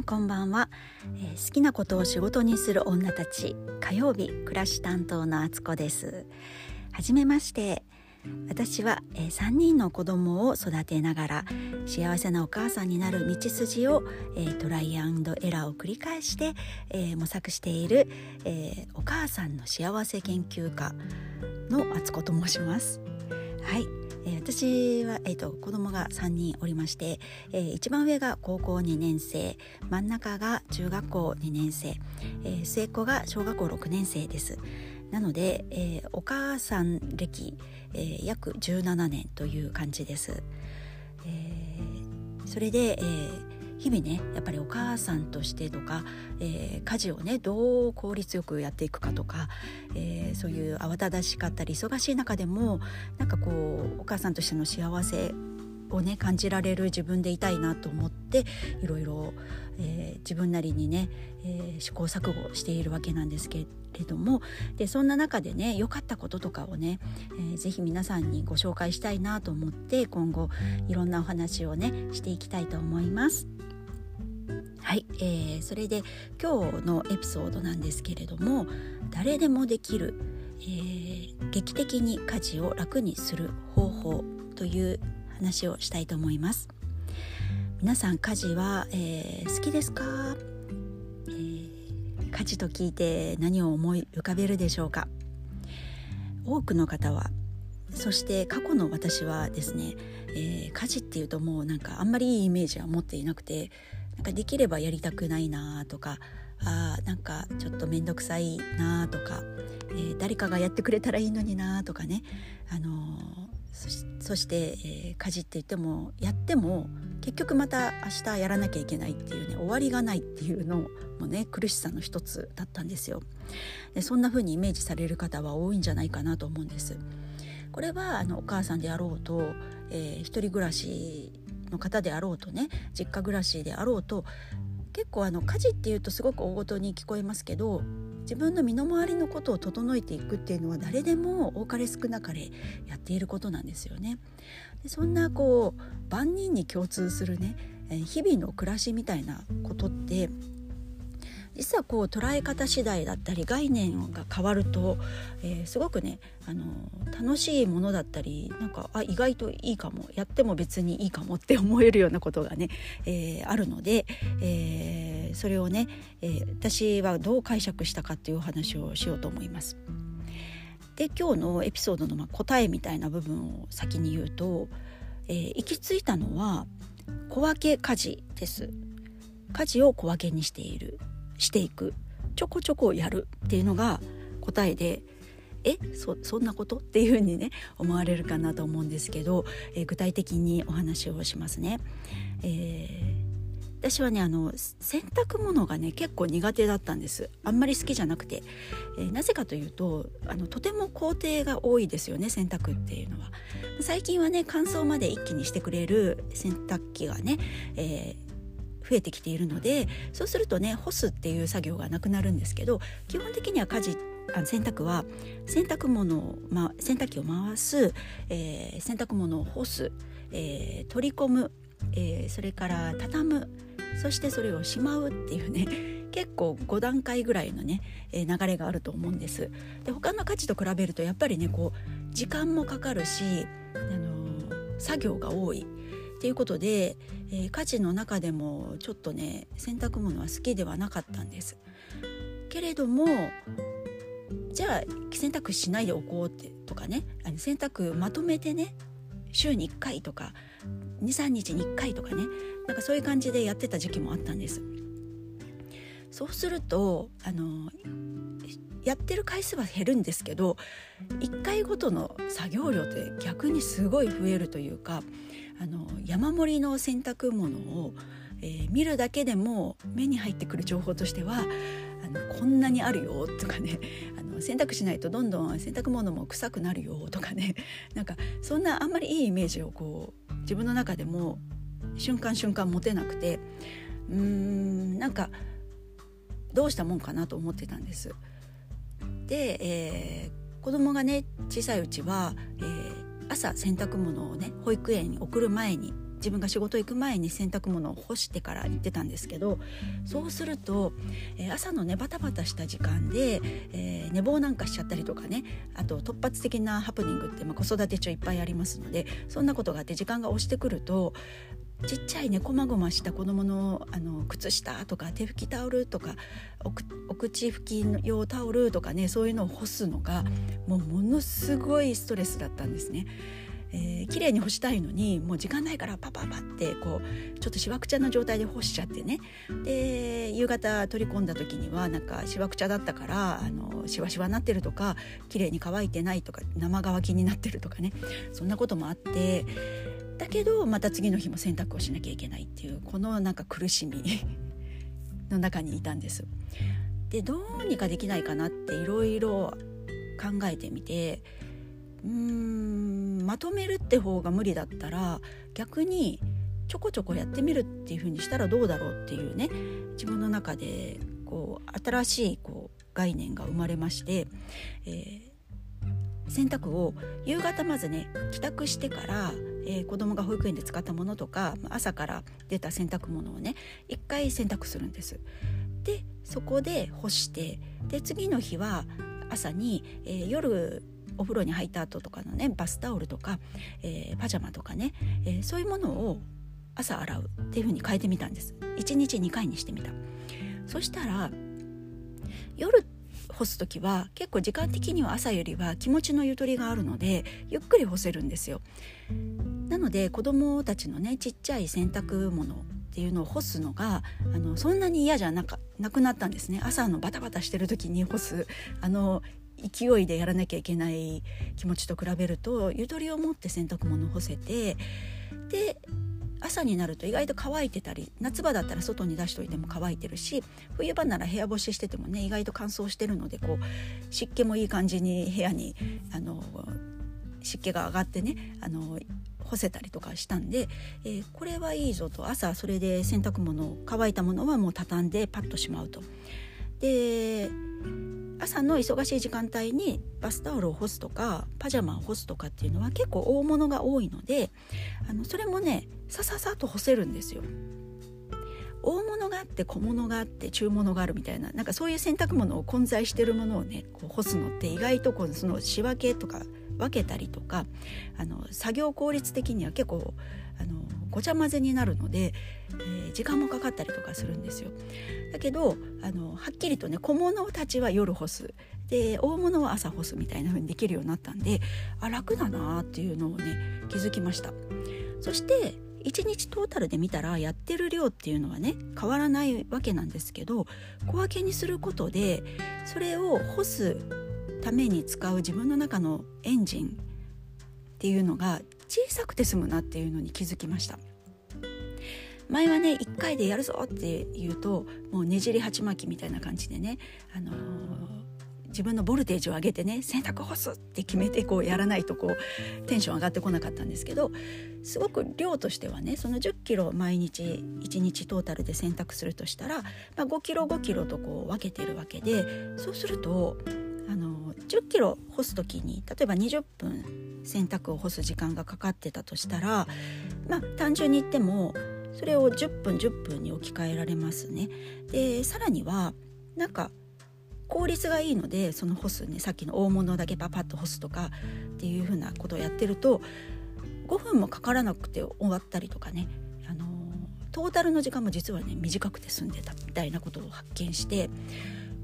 んこんばんは、えー、好きなことを仕事にする女たち火曜日暮らし担当のあつこです。はじめまして。私は、えー、3人の子供を育てながら幸せなお母さんになる道筋を、えー、トライアンドエラーを繰り返して、えー、模索している、えお母さんの幸せ研究家のあつこと申します。はい。え、私は、えーと、子供が3人おりまして、えー、一番上が高校2年生真ん中が中学校2年生、えー、末っ子が小学校6年生です。なので、えー、お母さん歴、えー、約17年という感じです、えー、それで、えー日々ねやっぱりお母さんとしてとか、えー、家事をねどう効率よくやっていくかとか、えー、そういう慌ただしかったり忙しい中でもなんかこうお母さんとしての幸せをね感じられる自分でいたいなと思っていろいろ、えー、自分なりにね、えー、試行錯誤しているわけなんですけれどもでそんな中でね良かったこととかをね、えー、ぜひ皆さんにご紹介したいなと思って今後いろんなお話をねしていきたいと思います。はい、えー、それで今日のエピソードなんですけれども誰でもできる、えー、劇的に家事を楽にする方法という話をしたいと思います。皆さん家事は、えー、好きですか、えー、家事と聞いて何を思い浮かべるでしょうか？多くの方はそして過去の私はですね、えー、家事っていうともうなんかあんまりいいイメージは持っていなくてなんかできればやりたくないなとかあなんかちょっと面倒くさいなとか、えー、誰かがやってくれたらいいのになとかね、あのー、そして、えー、家事って言ってもやっても結局また明日やらなきゃいけないっていうね終わりがないっていうのもね苦しさの一つだったんですよ。でそんな風にイメージされる方は多いんじゃないかなと思うんです。これはあのお母さんであろうと、えー、一人暮らしの方であろうとね実家暮らしであろうと結構あの家事っていうとすごく大ごとに聞こえますけど自分の身の回りのことを整えていくっていうのは誰でも多かれ少なかれやっていることなんですよね。でそんなこう万人に共通するね日々の暮らしみたいなことって実はこう捉え方次第だったり概念が変わると、えー、すごくねあの楽しいものだったりなんかあ意外といいかもやっても別にいいかもって思えるようなことがね、えー、あるので、えー、それをね、え私はどう解釈したかっていうお話をしようと思います。で今日のエピソードのま答えみたいな部分を先に言うと、え行き着いたのは小分け家事です。家事を小分けにしているしていく。ちょこちょこやるっていうのが答えでえそそんなことっていうふうにね思われるかなと思うんですけど、えー、具体的にお話をしますね。えー、私はねあの洗濯物がね結構苦手だったんです。あんまり好きじゃなくて、えー、なぜかというとあのとても工程が多いですよね洗濯っていうのは。最近はね乾燥まで一気にしてくれる洗濯機がね、えー増えてきているのでそうするとね干すっていう作業がなくなるんですけど基本的には家事あ洗濯は洗濯物を、ま、洗濯機を回す、えー、洗濯物を干す、えー、取り込む、えー、それから畳むそしてそれをしまうっていうね 結構5段階ぐらいのね、え流れがあると思うんです。で他の家事と比べるとやっぱりねこう時間もかかるし、あの作業が多い。っていうことで、えー、家事の中でもちょっとね洗濯物は好きではなかったんです。けれどもじゃあ洗濯しないでおこうってとかねあの洗濯まとめてね週に1回とか23日に1回とかねなんかそういう感じでやってた時期もあったんです。そうするとあのやってる回数は減るんですけど1回ごとの作業量って逆にすごい増えるというかあの山盛りの洗濯物を、えー、見るだけでも目に入ってくる情報としてはあのこんなにあるよとかね あの洗濯しないとどんどん洗濯物も臭くなるよとかね なんかそんなあんまりいいイメージをこう自分の中でも瞬間瞬間持てなくてうーんなんかどうしたもんかなと思ってたんです。で、えー、子供がね小さいうちは、えー朝洗濯物をね保育園に送る前に自分が仕事行く前に洗濯物を干してから行ってたんですけどそうすると、えー、朝のねバタバタした時間で、えー、寝坊なんかしちゃったりとかねあと突発的なハプニングって、まあ、子育て中いっぱいありますのでそんなことがあって時間が押してくるとちっちゃいねこまごました子供のあの靴下とか手拭きタオルとかお口拭き用タオルとかねそういうのを干すのがもうものすごいストレスだったんですね。えー、綺麗に干したいのにもう時間ないからパパパってこうちょっとしわくちゃな状態で干しちゃってねで夕方取り込んだ時にはなんかしわくちゃだったからあのしわしわになってるとか綺麗に乾いてないとか生乾きになってるとかねそんなこともあってだけどまた次の日も洗濯をしなきゃいけないっていうこのなんか苦しみ の中にいたんです。でどうにかできないかなっていろいろ考えてみてうーんまとめるって方が無理だったら逆にちょこちょこやってみるっていう風にしたらどうだろうっていうね自分の中でこう新しいこう概念が生まれまして、えー、洗濯を夕方まずね帰宅してからえー、子供が保育園で使ったものとか朝から出た洗濯物をね一回洗濯するんです。でそこで干してで次の日は朝に、えー、夜お風呂に入った後とかのねバスタオルとか、えー、パジャマとかね、えー、そういうものを朝洗うっていう風に変えてみたんです。1日2回にしてみた。そしたら夜干す時は結構時間的には朝よりは気持ちのゆとりがあるのでゆっくり干せるんですよ。なので子どもたちのねちっちゃい洗濯物っていうのを干すのがあのそんなに嫌じゃなかなくなったんですね。朝のバタバタしてる時に干すあの勢いでやらなきゃいけない気持ちと比べるとゆとりを持って洗濯物を干せてで朝になると意外と乾いてたり夏場だったら外に出しといても乾いてるし冬場なら部屋干ししててもね意外と乾燥してるのでこう湿気もいい感じに部屋にあの湿気が上がってねあの干せたりとかしたんで、えー、これはいいぞと朝それで洗濯物乾いたものはもう畳んでパッとしまうと。で朝の忙しい時間帯にバスタオルを干すとかパジャマを干すとかっていうのは結構大物が多いのであのそれもねさささと干せるんですよ。大物があって小物があって中物があるみたいななんかそういう洗濯物を混在してるものをねこう干すのって意外とこうその仕分けとか分けたりとかあの作業効率的には結構あのごちゃ混ぜになるので、えー、時間もかかったりとかするんですよ。だけどあのはっきりとね小物たちは夜干すで大物は朝干すみたいな風にできるようになったんであ楽だなっていうのをね気づきました。そして1日トータルで見たらやってる量っていうのはね変わらないわけなんですけど小分けにすることでそれを干すために使う自分の中のエンジンっていうのが小さくて済むなっていうのに気づきました。前はね1回でやるぞって言うともうねじり鉢巻きみたいな感じでね、あのー、自分のボルテージを上げてね洗濯干すって決めてこうやらないとこうテンション上がってこなかったんですけどすごく量としてはねその1 0キロ毎日1日トータルで洗濯するとしたら、まあ、5キロ5キロとこう分けてるわけでそうするとあの10キロ干す時に例えば20分洗濯を干す時間がかかってたとしたらまあ単純に言ってもそれを10分10分に置き換えられますね。でさらにはなんか効率がいいのでその干すねさっきの大物だけパパッと干すとかっていうふうなことをやってると5分もかからなくて終わったりとかねあのトータルの時間も実はね短くて済んでたみたいなことを発見して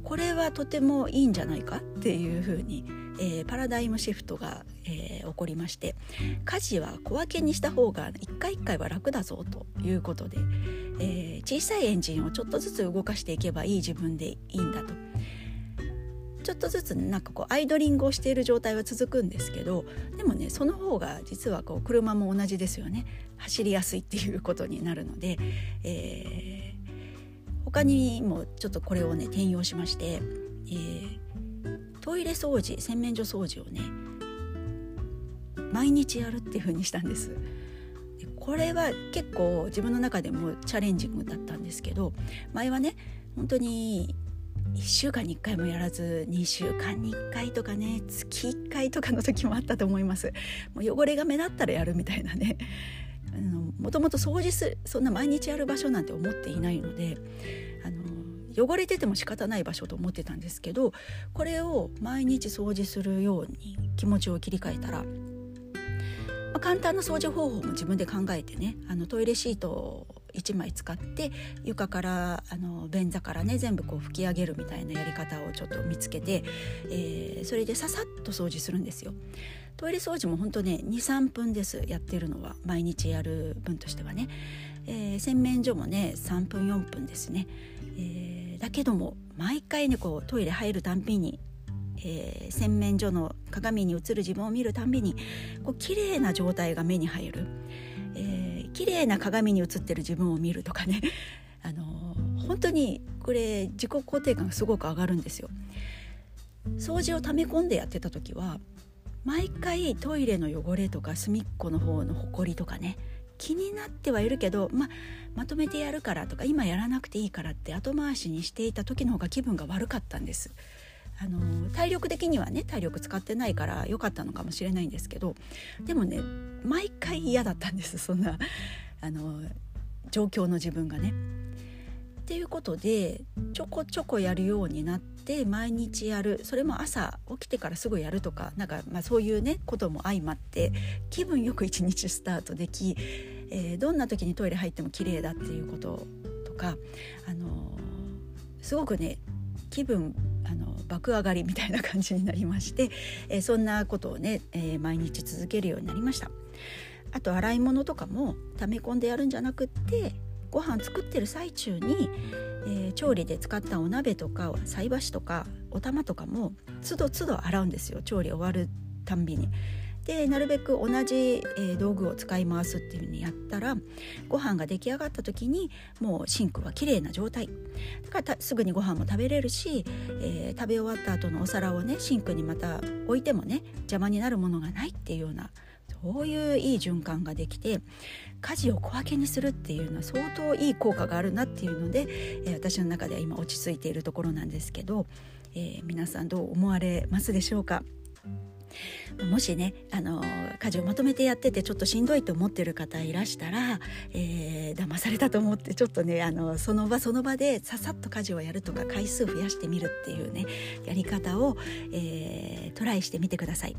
これはとてもいいんじゃないかっていうふうに、えー、パラダイムシフトが、えー、起こりまして家事は小分けにした方が一回一回は楽だぞということで、えー、小さいエンジンをちょっとずつ動かしていけばいい自分でいいんだと。ちょっとずつなんかこうアイドリングをしている状態は続くんですけどでもねその方が実はこう車も同じですよね走りやすいっていうことになるので、えー他にもちょっとこれをね転用しまして、えー、トイレ掃除洗面所掃除をね毎日やるっていう風にしたんです。これは結構自分の中でもチャレンジングだったんですけど前はね本当に1週間に1回もやらず2週間に1回とかね月1回とかの時もあったと思います。もう汚れが目立ったらやるみたいなね。もともと掃除するそんな毎日やる場所なんて思っていないのであの汚れてても仕方ない場所と思ってたんですけどこれを毎日掃除するように気持ちを切り替えたら、まあ、簡単な掃除方法も自分で考えてねあのトイレシートを1枚使って床からあの便座からね全部こう拭き上げるみたいなやり方をちょっと見つけて、えー、それでささっと掃除するんですよ。トイレ掃除も本当ね23分ですやってるのは毎日やる分としてはね、えー、洗面所もね3分4分ですね、えー、だけども毎回ねこうトイレ入るたんびにえー、洗面所の鏡に映る自分を見るたんびにこう綺麗な状態が目に入る、えー、綺麗な鏡に映ってる自分を見るとかね、あの、本当にこれ自己肯定感がすごく上がるんですよ。掃除を溜め込んでやってた時は毎回トイレの汚れとか隅っこの方のほこりとかね気になってはいるけど、ま、まとめてやるからとか今やらなくていいからって後回しにしていた時の方が気分が悪かったんです。あの体力的にはね体力使ってないから良かったのかもしれないんですけどでもね毎回嫌だったんですそんなあの状況の自分がね。っていうことでちょこちょこやるようになって毎日やるそれも朝起きてからすぐやるとかなんかまあそういうねことも相まって気分よく一日スタートでき、えー、どんな時にトイレ入っても綺麗だっていうこととか、あのー、すごくね気分爆上がりみたいな感じになりまして、えー、そんなことをね、え毎日続けるようになりました。あと洗い物とかも溜め込んでやるんじゃなくってご飯作ってる最中に、えー、調理で使ったお鍋とか菜箸とかお玉とかもつどつど洗うんですよ調理終わるたんびに。でなるべく同じ、え、道具を使い回すっていう風にやったらご飯が出来上がった時にもうシンクは綺麗な状態。だからすぐにご飯も食べれるし、えー、食べ終わった後のお皿をねシンクにまた置いてもね邪魔になるものがないっていうようなそういういい循環ができて家事を小分けにするっていうのは相当いい効果があるなっていうので、えー、私の中では今落ち着いているところなんですけど、えー、皆さんどう思われますでしょうか？もしねあの家事をまとめてやっててちょっとしんどいと思ってる方いらしたら、えー、騙されたと思ってちょっとねあのその場その場でささっと家事をやるとか回数増やしてみるっていうねやり方を、えー、トライしてみてください。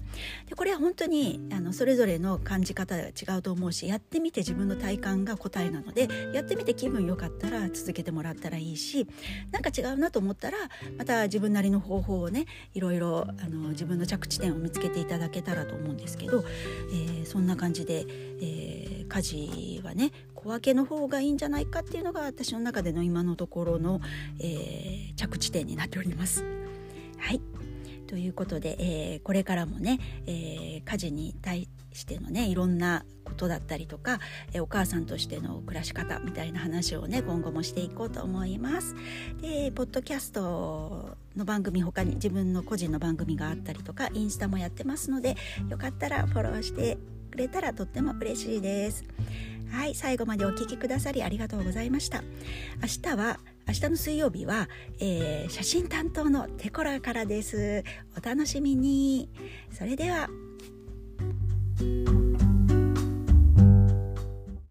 でこれは本当にあのそれぞれの感じ方が違うと思うしやってみて自分の体感が答えなのでやってみて気分良かったら続けてもらったらいいしなんか違うなと思ったらまた自分なりの方法をねいろいろあの自分の着地点を見つけていただけたらと思うんですけど、えー、そんな感じで、えー、家事はね小分けの方がいいんじゃないかっていうのが私の中での今のところの、えー、着地点になっております。はいということで、えー、これからもね、えー、家事に対してのねいろんなことだったりとか、え、お母さんとしての暮らし方みたいな話をね今後もしていこうと思います。でポッドキャストの番組他に自分の個人の番組があったりとかインスタもやってますのでよかったらフォローしてくれたらとっても嬉しいです。はい最後までお聴きくださりありがとうございました明日は明日の水曜日は、えー、写真担当のテコラからですお楽しみにそれでは you